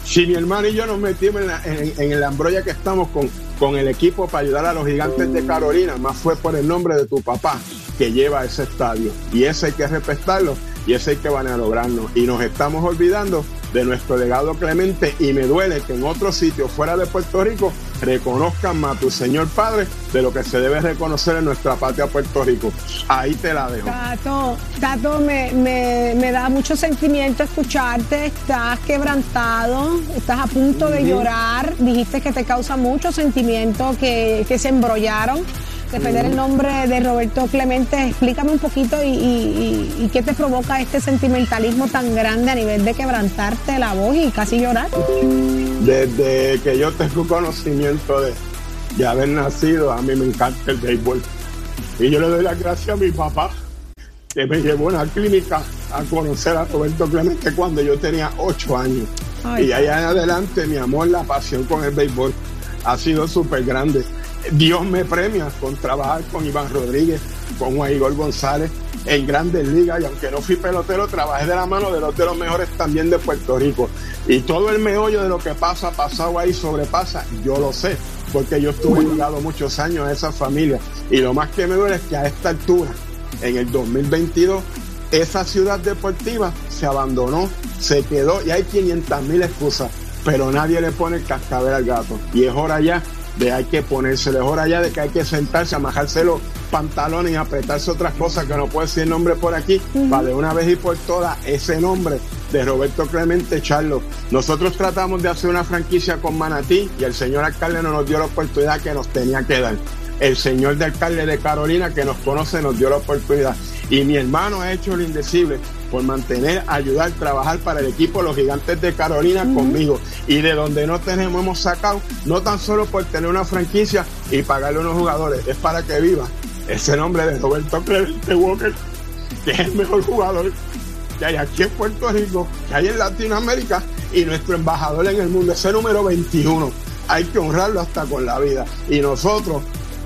si mi hermano y yo nos metimos en, la- en- ambroya que estamos con, con el equipo para ayudar a los gigantes de Carolina, más fue por el nombre de tu papá que lleva ese estadio. Y ese hay que respetarlo y ese hay que van a lograrnos. Y nos estamos olvidando de nuestro legado Clemente y me duele que en otros sitios fuera de Puerto Rico reconozcan más a tu Señor Padre de lo que se debe reconocer en nuestra patria Puerto Rico. Ahí te la dejo. Tato, Tato, me, me, me da mucho sentimiento escucharte, estás quebrantado, estás a punto de llorar, dijiste que te causa mucho sentimiento que, que se embrollaron defender el nombre de Roberto Clemente. Explícame un poquito y, qué te provoca este sentimentalismo tan grande a nivel de quebrantarte la voz y casi llorar. Desde que yo tengo conocimiento de, de haber nacido, a mí me encanta el béisbol. Y yo le doy las gracias a mi papá, que me llevó a la clínica a conocer a Roberto Clemente cuando yo tenía ocho años. y allá en adelante mi amor, la pasión con el béisbol ha sido súper grande. Dios me premia con trabajar con Iván Rodríguez, con Juan Igor González en grandes ligas y aunque no fui pelotero, trabajé de la mano de los de los mejores también de Puerto Rico. Y todo el meollo de lo que pasa, pasado ahí, sobrepasa, yo lo sé, porque yo estuve ligado muchos años a esa familia. Y lo más que me duele es que a esta altura, en el 2022, esa ciudad deportiva se abandonó, se quedó y hay 500 mil excusas, pero nadie le pone el cascabel al gato. Y es hora ya de hay que ponerse, mejor allá de que hay que sentarse, amajarse los pantalones y apretarse otras cosas que no puede decir nombre por aquí, para de una vez y por todas ese nombre de Roberto Clemente Charlo. Nosotros tratamos de hacer una franquicia con Manatí y el señor alcalde no nos dio la oportunidad que nos tenía que dar. El señor de alcalde de Carolina que nos conoce nos dio la oportunidad. Y mi hermano ha hecho lo indecible por mantener, ayudar, trabajar para el equipo Los Gigantes de Carolina conmigo. Y de donde no tenemos, hemos sacado, no tan solo por tener una franquicia y pagarle a unos jugadores, es para que viva ese nombre de Roberto Clemente Walker, que es el mejor jugador que hay aquí en Puerto Rico, que hay en Latinoamérica y nuestro embajador en el mundo, ese número 21. Hay que honrarlo hasta con la vida. Y nosotros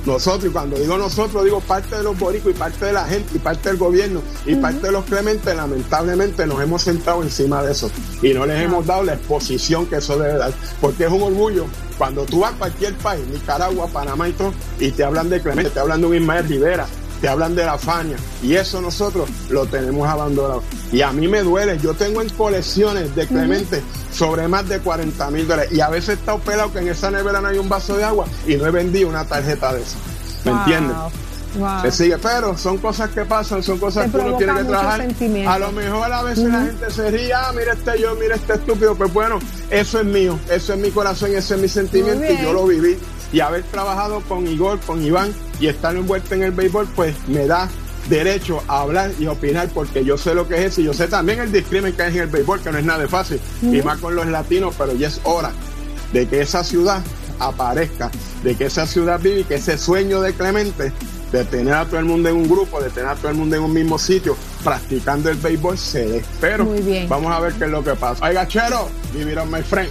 nosotros, y cuando digo nosotros, digo parte de los boricos y parte de la gente y parte del gobierno y parte de los clementes, lamentablemente nos hemos sentado encima de eso y no les hemos dado la exposición que eso debe dar, porque es un orgullo. Cuando tú vas a cualquier país, Nicaragua, Panamá y todo, y te hablan de Clemente, te hablan de un Ismael Rivera, te hablan de la Faña, y eso nosotros lo tenemos abandonado. Y a mí me duele, yo tengo en colecciones de Clemente sobre más de 40 mil dólares, y a veces he estado pelado que en esa nevera no hay un vaso de agua y no he vendido una tarjeta de esa. ¿Me entiendes? Se sigue, pero son cosas que pasan, son cosas que uno tiene que trabajar. A lo mejor a veces la gente se ríe, ah, mira este yo, mira este estúpido, pues bueno, eso es mío, eso es mi corazón, ese es mi sentimiento y yo lo viví. Y haber trabajado con Igor, con Iván y estar envuelto en el béisbol, pues me da derecho a hablar y opinar porque yo sé lo que es eso y yo sé también el discrimen que hay en el béisbol, que no es nada de fácil, y más con los latinos, pero ya es hora de que esa ciudad aparezca, de que esa ciudad vive y que ese sueño de Clemente de tener a todo el mundo en un grupo, de tener a todo el mundo en un mismo sitio, practicando el béisbol, se dé. Pero vamos a ver qué es lo que pasa. Ay, gachero, vivir my friend.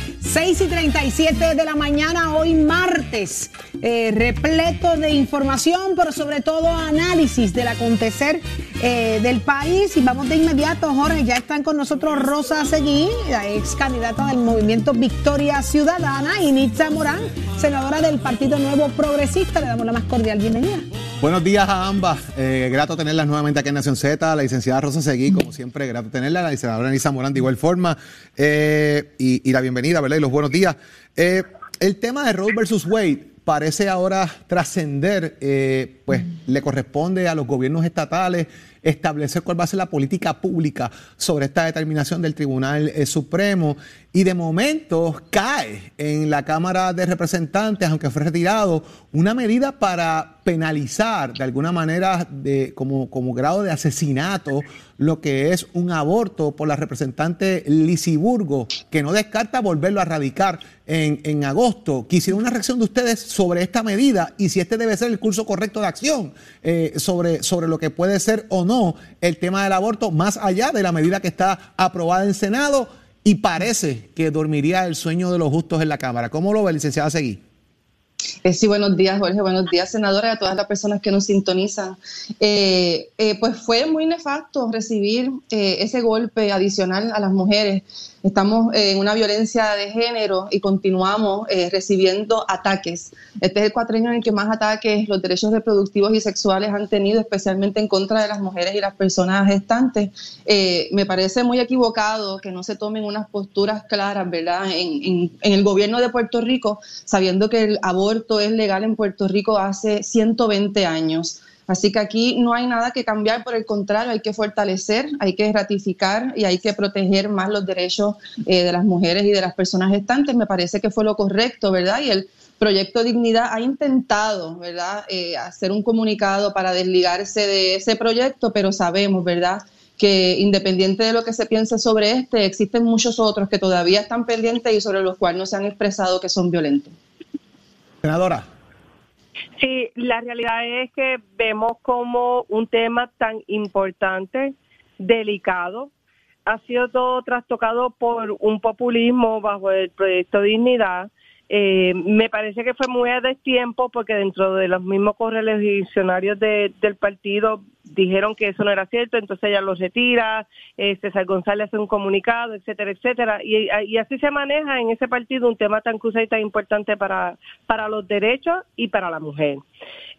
6 y 37 de la mañana, hoy martes, eh, repleto de información, pero sobre todo análisis del acontecer eh, del país. Y vamos de inmediato, Jorge, ya están con nosotros Rosa Seguí, la ex candidata del movimiento Victoria Ciudadana, y Nitza Morán, senadora del Partido Nuevo Progresista. Le damos la más cordial bienvenida. Buenos días a ambas. Eh, grato tenerlas nuevamente aquí en Nación Z. La licenciada Rosa Seguí, como siempre, grato tenerla. La licenciada Anisa Morán, de igual forma. Eh, y, la bienvenida, ¿verdad? Y los buenos días. Eh, el tema de Roe versus Wade parece ahora trascender, pues le corresponde a los gobiernos estatales establecer cuál va a ser la política pública sobre esta determinación del Tribunal Supremo. Y de momento cae en la Cámara de Representantes, aunque fue retirado, una medida para penalizar de alguna manera de, como, como grado de asesinato lo que es un aborto por la representante Lisiburgo, que no descarta volverlo a radicar en, en agosto. Quisiera una reacción de ustedes sobre esta medida y si este debe ser el curso correcto de acción eh, sobre, sobre lo que puede ser o no el tema del aborto, más allá de la medida que está aprobada en Senado y parece que dormiría el sueño de los justos en la Cámara. ¿Cómo lo ve, licenciada Seguí? Eh, sí, buenos días, Jorge. Buenos días, senadora, y a todas las personas que nos sintonizan. Eh, eh, pues fue muy nefasto recibir ese golpe adicional a las mujeres. Estamos en una violencia de género y continuamos recibiendo ataques. Este es el cuatrenio en el que más ataques los derechos reproductivos y sexuales han tenido, especialmente en contra de las mujeres y las personas gestantes. me parece muy equivocado que no se tomen unas posturas claras, ¿verdad?, en, en el gobierno de Puerto Rico, sabiendo que el aborto es legal en Puerto Rico hace 120 años. Así que aquí no hay nada que cambiar, por el contrario, hay que fortalecer, hay que ratificar y hay que proteger más los derechos eh, de las mujeres y de las personas gestantes. Me parece que fue lo correcto, ¿verdad? Y el proyecto Dignidad ha intentado, ¿verdad?, eh, hacer un comunicado para desligarse de ese proyecto, pero sabemos, ¿verdad?, que independiente de lo que se piense sobre este, existen muchos otros que todavía están pendientes y sobre los cuales no se han expresado que son violentos. Senadora. Sí, la realidad es que vemos como un tema tan importante, delicado, ha sido todo trastocado por un populismo bajo el proyecto Dignidad. Eh, me parece que fue muy a destiempo porque dentro de los mismos correligionarios de, del partido dijeron que eso no era cierto, entonces ella lo retira, eh, César González hace un comunicado, etcétera, etcétera. Y, así se maneja en ese partido un tema tan crucial y tan importante para, para los derechos y para la mujer.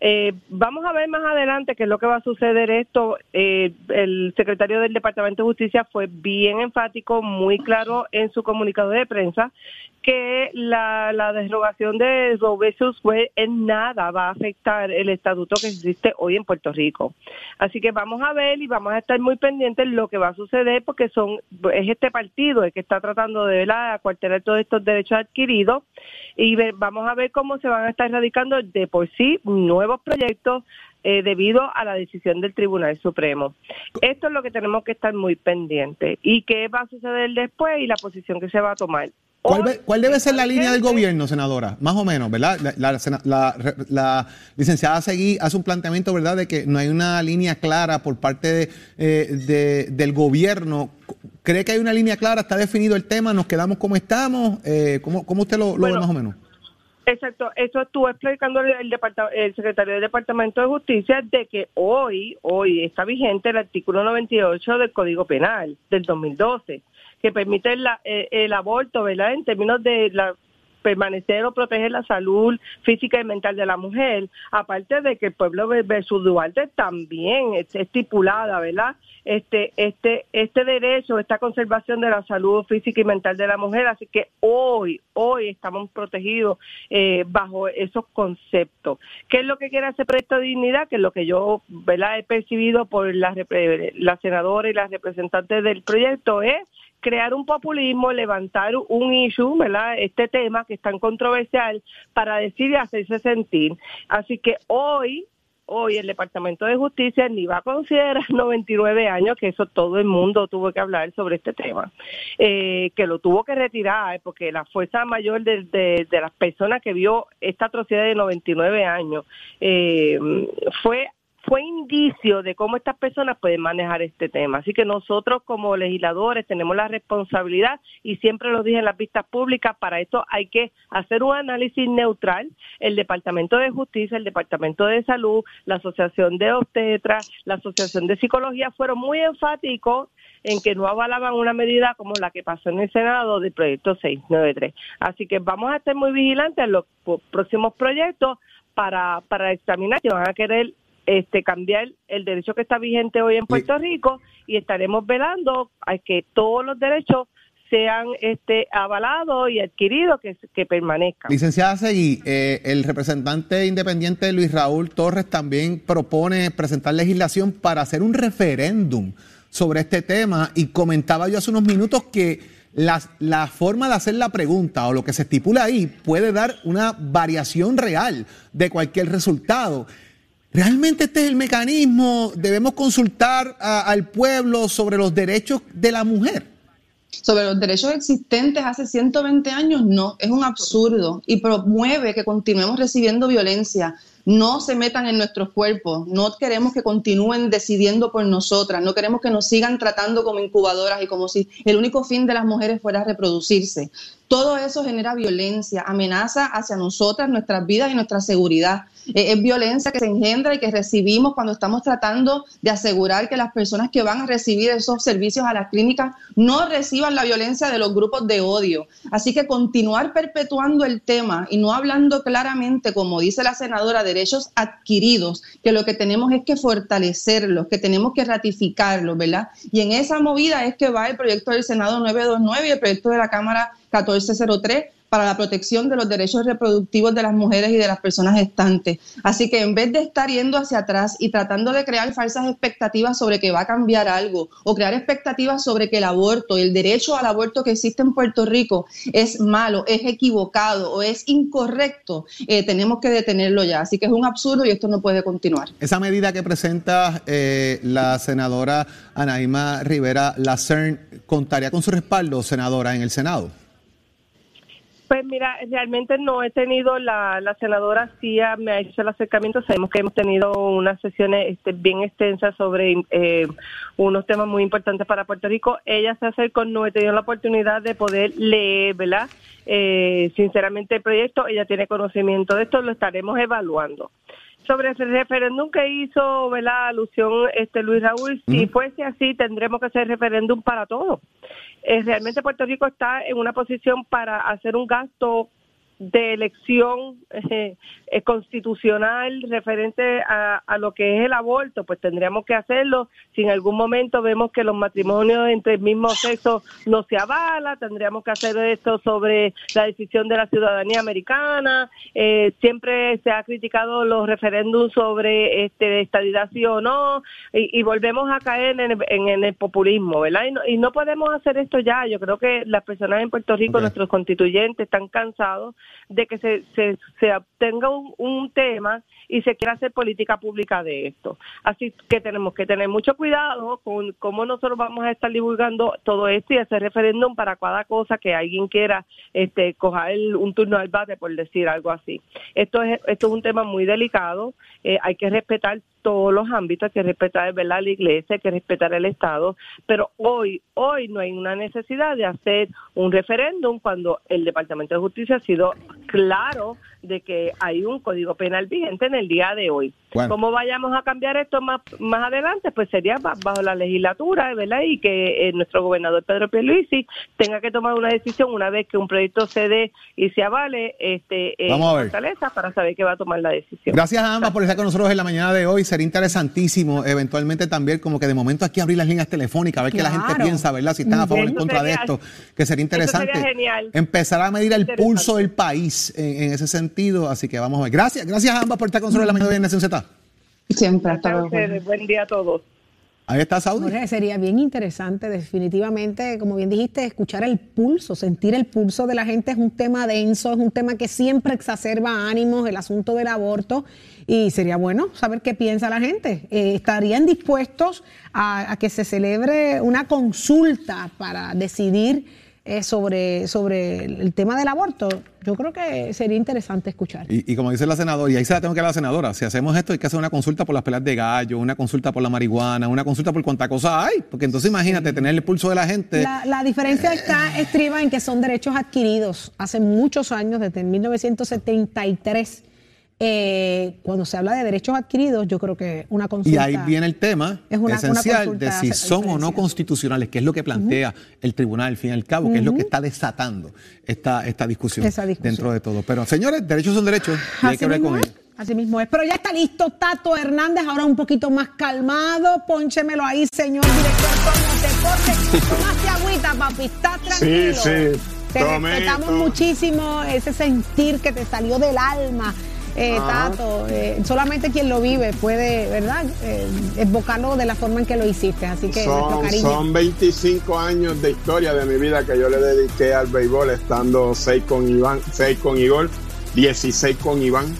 Eh, vamos a ver más adelante qué es lo que va a suceder esto. Eh, el secretario del Departamento de Justicia fue bien enfático, muy claro en su comunicado de prensa, que la, la derogación de Roe vs. en nada va a afectar el estatuto que existe hoy en Puerto Rico. Así que vamos a ver y vamos a estar muy pendientes lo que va a suceder porque son es este partido el que está tratando de acuartelar todos estos derechos adquiridos y vamos a ver cómo se van a estar radicando de por sí nuevos proyectos eh, debido a la decisión del Tribunal Supremo. Esto es lo que tenemos que estar muy pendientes. ¿Y qué va a suceder después y la posición que se va a tomar? ¿Cuál, debe ser la línea del gobierno, senadora? Más o menos, ¿verdad? La, licenciada Seguí hace un planteamiento, ¿verdad?, de que no hay una línea clara por parte eh, del gobierno. ¿Cree que hay una línea clara? ¿Está definido el tema? ¿Nos quedamos como estamos? Eh, ¿cómo, usted lo, ve más o menos? Exacto, eso estuvo explicando el, el, secretario del Departamento de Justicia de que hoy, hoy está vigente el artículo 98 del Código Penal del 2012 que permite eh, el aborto, ¿verdad? En términos de la permanecer o proteger la salud física y mental de la mujer, aparte de que el pueblo versus Duarte también es estipulada, ¿verdad? Este, este, este derecho, esta conservación de la salud física y mental de la mujer, así que hoy, hoy estamos protegidos eh, bajo esos conceptos. ¿Qué es lo que quiere hacer proyecto dignidad? Que es lo que yo, ¿verdad? He percibido por la, la senadora y las representantes del proyecto es crear un populismo, levantar un issue, ¿verdad? Este tema que es tan controversial para decir y hacerse sentir. Así que hoy hoy el Departamento de Justicia ni va a considerar 99 años, que eso todo el mundo tuvo que hablar sobre este tema, eh, que lo tuvo que retirar porque la fuerza mayor de, de, las personas que vio esta atrocidad de 99 años eh, fue fue indicio de cómo estas personas pueden manejar este tema. Así que nosotros como legisladores tenemos la responsabilidad y siempre lo dije en las vistas públicas, para esto hay que hacer un análisis neutral. El Departamento de Justicia, el Departamento de Salud, la Asociación de Obstetras, la Asociación de Psicología fueron muy enfáticos en que no avalaban una medida como la que pasó en el Senado del proyecto 693. Así que vamos a estar muy vigilantes en los próximos proyectos para, para examinar si van a querer este, cambiar el derecho que está vigente hoy en Puerto Rico y estaremos velando a que todos los derechos sean este, avalados y adquiridos, que, que permanezcan. Licenciada Seguí, eh, el representante independiente Luis Raúl Torres también propone presentar legislación para hacer un referéndum sobre este tema y comentaba yo hace unos minutos que la, la forma de hacer la pregunta o lo que se estipula ahí puede dar una variación real de cualquier resultado. ¿Realmente este es el mecanismo? ¿Debemos consultar al pueblo sobre los derechos de la mujer? Sobre los derechos existentes hace 120 años, no, es un absurdo y promueve que continuemos recibiendo violencia. no se metan en nuestros cuerpos, no queremos que continúen decidiendo por nosotras, no queremos que nos sigan tratando como incubadoras y como si el único fin de las mujeres fuera reproducirse. Todo eso genera violencia, amenaza hacia nosotras, nuestras vidas y nuestra seguridad. Eh, es violencia que se engendra y que recibimos cuando estamos tratando de asegurar que las personas que van a recibir esos servicios a las clínicas no reciban la violencia de los grupos de odio. Así que continuar perpetuando el tema y no hablando claramente, como dice la senadora, derechos adquiridos, que lo que tenemos es que fortalecerlos, que tenemos que ratificarlos, ¿verdad? Y en esa movida es que va el proyecto del Senado 929 y el proyecto de la Cámara 1403 para la protección de los derechos reproductivos de las mujeres y de las personas gestantes. Así que en vez de estar yendo hacia atrás y tratando de crear falsas expectativas sobre que va a cambiar algo o crear expectativas sobre que el aborto, el derecho al aborto que existe en Puerto Rico es malo, es equivocado o es incorrecto, eh, tenemos que detenerlo ya. Así que es un absurdo y esto no puede continuar. Esa medida que presenta eh, la senadora Anaíma Rivera Lacern contaría con su respaldo, senadora, en el Senado. Pues mira, realmente no he tenido, la, la senadora sí me ha hecho el acercamiento, sabemos que hemos tenido unas sesiones este, bien extensas sobre eh, unos temas muy importantes para Puerto Rico. Ella se acercó, no he tenido la oportunidad de poder leer, ¿verdad? Eh, sinceramente el proyecto, ella tiene conocimiento de esto, lo estaremos evaluando sobre el referéndum que hizo ¿verdad? alusión este Luis Raúl, si fuese así, tendremos que hacer referéndum para todo. Eh, realmente Puerto Rico está en una posición para hacer un gasto de elección eh, eh, constitucional referente a, a, lo que es el aborto, pues tendríamos que hacerlo. Si en algún momento vemos que los matrimonios entre el mismo sexo no se avala, tendríamos que hacer esto sobre la decisión de la ciudadanía americana. Eh, siempre se ha criticado los referéndums sobre este, estadidad sí o no, y, y volvemos a caer en el, en, el populismo, ¿verdad? Y no, y no, podemos hacer esto ya. Yo creo que las personas en Puerto Rico, okay. nuestros constituyentes, están cansados de que se, se, se obtenga un, un, tema y se quiera hacer política pública de esto. Así que tenemos que tener mucho cuidado con cómo nosotros vamos a estar divulgando todo esto y hacer referéndum para cada cosa que alguien quiera este, coger un turno al bate, por decir algo así. Esto es, esto es un tema muy delicado, eh, hay que respetar todos los ámbitos, hay que respetar ¿verdad? la iglesia, hay que respetar el Estado, pero hoy, hoy no hay una necesidad de hacer un referéndum cuando el Departamento de Justicia ha sido claro de que hay un código penal vigente en el día de hoy. Bueno. ¿Cómo vayamos a cambiar esto más, más adelante? Pues sería bajo la legislatura, ¿verdad? Y que eh, nuestro gobernador Pedro Pierluisi tenga que tomar una decisión una vez que un proyecto se dé y se avale este, eh, Vamos a ver. Fortaleza para saber que va a tomar la decisión. Gracias a ambas por estar con nosotros en la mañana de hoy. Sería interesantísimo eventualmente también como que de momento aquí abrir las líneas telefónicas, a ver claro. qué la gente piensa, ¿verdad? Si están a favor o en contra sería, de esto, que sería interesante. Sería genial. Empezar a medir el pulso del país en, en ese sentido, así que vamos a ver. Gracias, gracias a ambas por estar con nosotros en la mañana de Nación Z. Siempre, hasta luego. Buen día a todos. Ahí está Saudi. Sería bien interesante, definitivamente, como bien dijiste, escuchar el pulso, sentir el pulso de la gente es un tema denso, es un tema que siempre exacerba ánimos, el asunto del aborto, y sería bueno saber qué piensa la gente. Eh, ¿Estarían dispuestos a que se celebre una consulta para decidir eh, sobre, sobre el tema del aborto, yo creo que sería interesante escuchar. Y, y, como dice la senadora, y ahí se la tengo que dar a la senadora, si hacemos esto hay que hacer una consulta por las peleas de gallo, una consulta por la marihuana, una consulta por cuánta cosa hay, porque entonces imagínate sí. tener el pulso de la gente. La, la diferencia eh, está estriba en que son derechos adquiridos hace muchos años, desde 1973 eh, cuando se habla de derechos adquiridos, yo creo que una consulta. Y ahí viene el tema es una, esencial una de si son o no constitucionales, que es lo que plantea uh -huh. el tribunal al fin y al cabo, que uh -huh. es lo que está desatando esta, esta discusión, discusión, dentro de todo. Pero señores, derechos son derechos y hay que hablar con ellos. Así mismo es. Pero ya está listo Tato Hernández, ahora un poquito más calmado. Pónchemelo ahí, señor director Deporte. Tomaste agüita, papi. Está tranquilo. Sí, sí. Te Tomé, respetamos muchísimo ese sentir que te salió del alma eh, Tato. Eh, solamente quien lo vive puede, ¿verdad? Eh, evocarlo de la forma en que lo hiciste. Así que son, son 25 años de historia de mi vida que yo le dediqué al béisbol, estando 6 con Iván, 6 con Igor, 16 con Iván.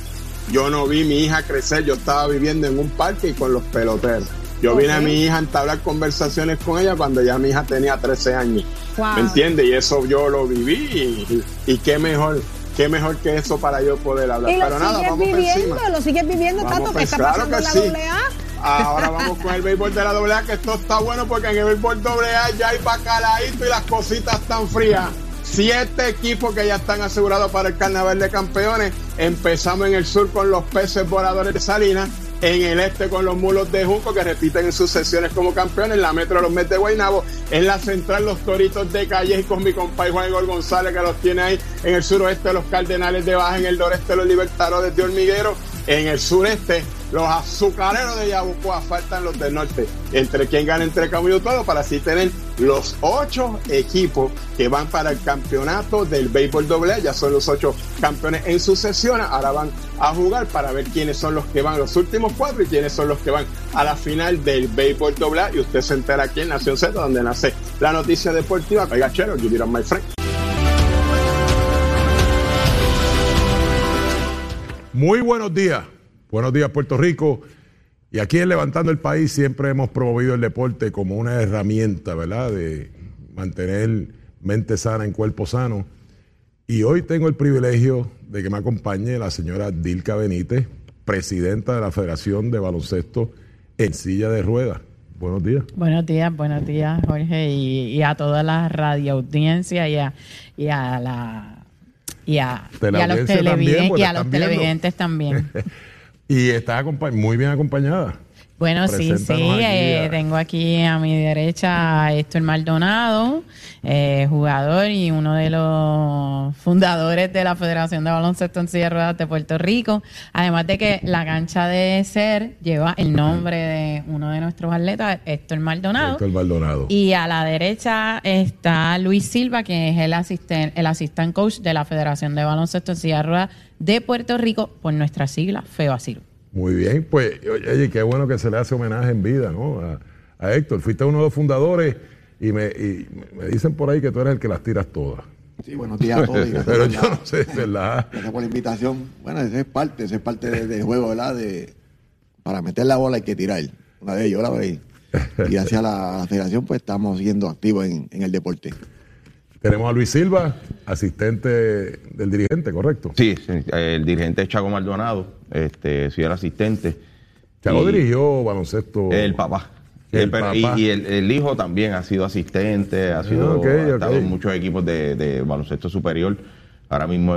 Yo no vi mi hija crecer, yo estaba viviendo en un parque y con los peloteros. Yo okay. vine a mi hija a entablar conversaciones con ella cuando ya mi hija tenía 13 años. Wow. ¿Me entiendes? Y eso yo lo viví y, y, y qué mejor qué mejor que eso para yo poder hablar. Y lo Pero nada, vamos por viviendo, encima. lo sigues viviendo Vamos tanto por- que está claro pasando que la sí. doble A. Ahora vamos con el béisbol de la AA, que esto está bueno porque en el béisbol AA ya hay bacalaíto y las cositas están frías. Siete equipos que ya están asegurados para el Carnaval de Campeones. Empezamos en el sur con los peces voladores de Salinas. En el este con los mulos de Junco que repiten en sus sesiones como campeones. La metro los Mets de Guaynabo. En la central los toritos de Calles y con mi compadre Juan González que los tiene ahí. En el suroeste los Cardenales de Baja. En el noreste los Libertadores de Hormiguero. En el sureste los azucareros de Yabucoa faltan los del norte. Entre quien gana entre Camus y todo para así tener los ocho equipos que van para el campeonato del béisbol doble. Ya son los ocho campeones en sucesión. Ahora van a jugar para ver quiénes son los que van los últimos cuatro y quiénes son los que van a la final del béisbol doble. Y usted se entera aquí en Nación Z, donde nace la noticia deportiva. Oiga, chero, you did my friend. Muy buenos días. Buenos días, Puerto Rico. Y aquí en Levantando el País siempre hemos promovido el deporte como una herramienta, ¿verdad? De mantener mente sana en cuerpo sano. Y hoy tengo el privilegio de que me acompañe la señora Dilka Benítez, presidenta de la Federación de Baloncesto en silla de ruedas. Buenos días. Buenos días, buenos días, Jorge, y, y a toda la radioaudiencia y a, y a la y a, y a los, también, y a los televidentes también. y está muy bien acompañada. Bueno, sí, sí, aquí eh, a- tengo aquí a mi derecha a Héctor Maldonado, eh, jugador y uno de los fundadores de la Federación de Baloncesto en Silla de Ruedas de Puerto Rico. Además de que la cancha de ser lleva el nombre de uno de nuestros atletas, Héctor Maldonado. Héctor Maldonado. Y a la derecha está Luis Silva, que es el asistente, el assistant coach de la Federación de Baloncesto en Silla de Ruedas de Puerto Rico por nuestra sigla FEBACIRO. Muy bien, pues, oye, qué bueno que se le hace homenaje en vida, ¿no? A, a Héctor, fuiste uno de los fundadores y me, y me dicen por ahí que tú eres el que las tiras todas. Sí, buenos días a todos. y gracias Pero yo la- no sé, ¿verdad? Gracias por la invitación. Bueno, esa es parte, esa es parte de- del juego, ¿verdad? De, para meter la bola hay que tirar. Una de ellos, la veis. Y gracias a la, a la federación, pues estamos siendo activos en, en el deporte. Tenemos a Luis Silva, asistente del dirigente, ¿correcto? Sí, sí, el dirigente es Chago Maldonado, este, soy el asistente. Chago Y dirigió baloncesto. El papá. El Eh, y- el, el hijo también ha sido asistente, ha sido ok, ha estado en muchos equipos de, de baloncesto superior. Ahora mismo